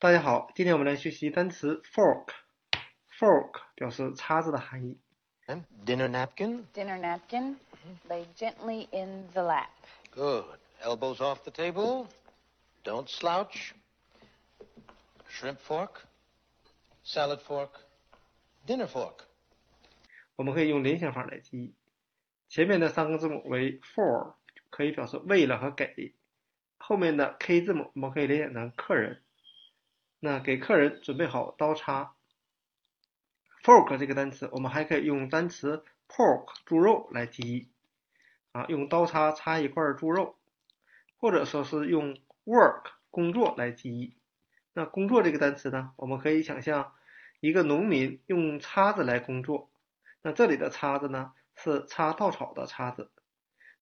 大家好，今天我们来学习单词 fork。fork 表示叉子的含义。 And dinner napkin. Dinner napkin laid gently in the lap. Good. Elbows off the table. Don't slouch. Shrimp fork. Salad fork. Dinner fork. 我们可以用联想法来记忆。前面的三个字母为 for，可以表示为了和给。后面的 k 字母我们可以联想成客人。 那给客人准备好刀叉。fork 这个单词，我们还可以用单词 pork 猪肉来记忆。啊，用刀叉叉一块猪肉，或者说是用 work 工作来记忆。那工作这个单词呢，我们可以想象一个农民用叉子来工作。那这里的叉子呢，是插稻草的叉子。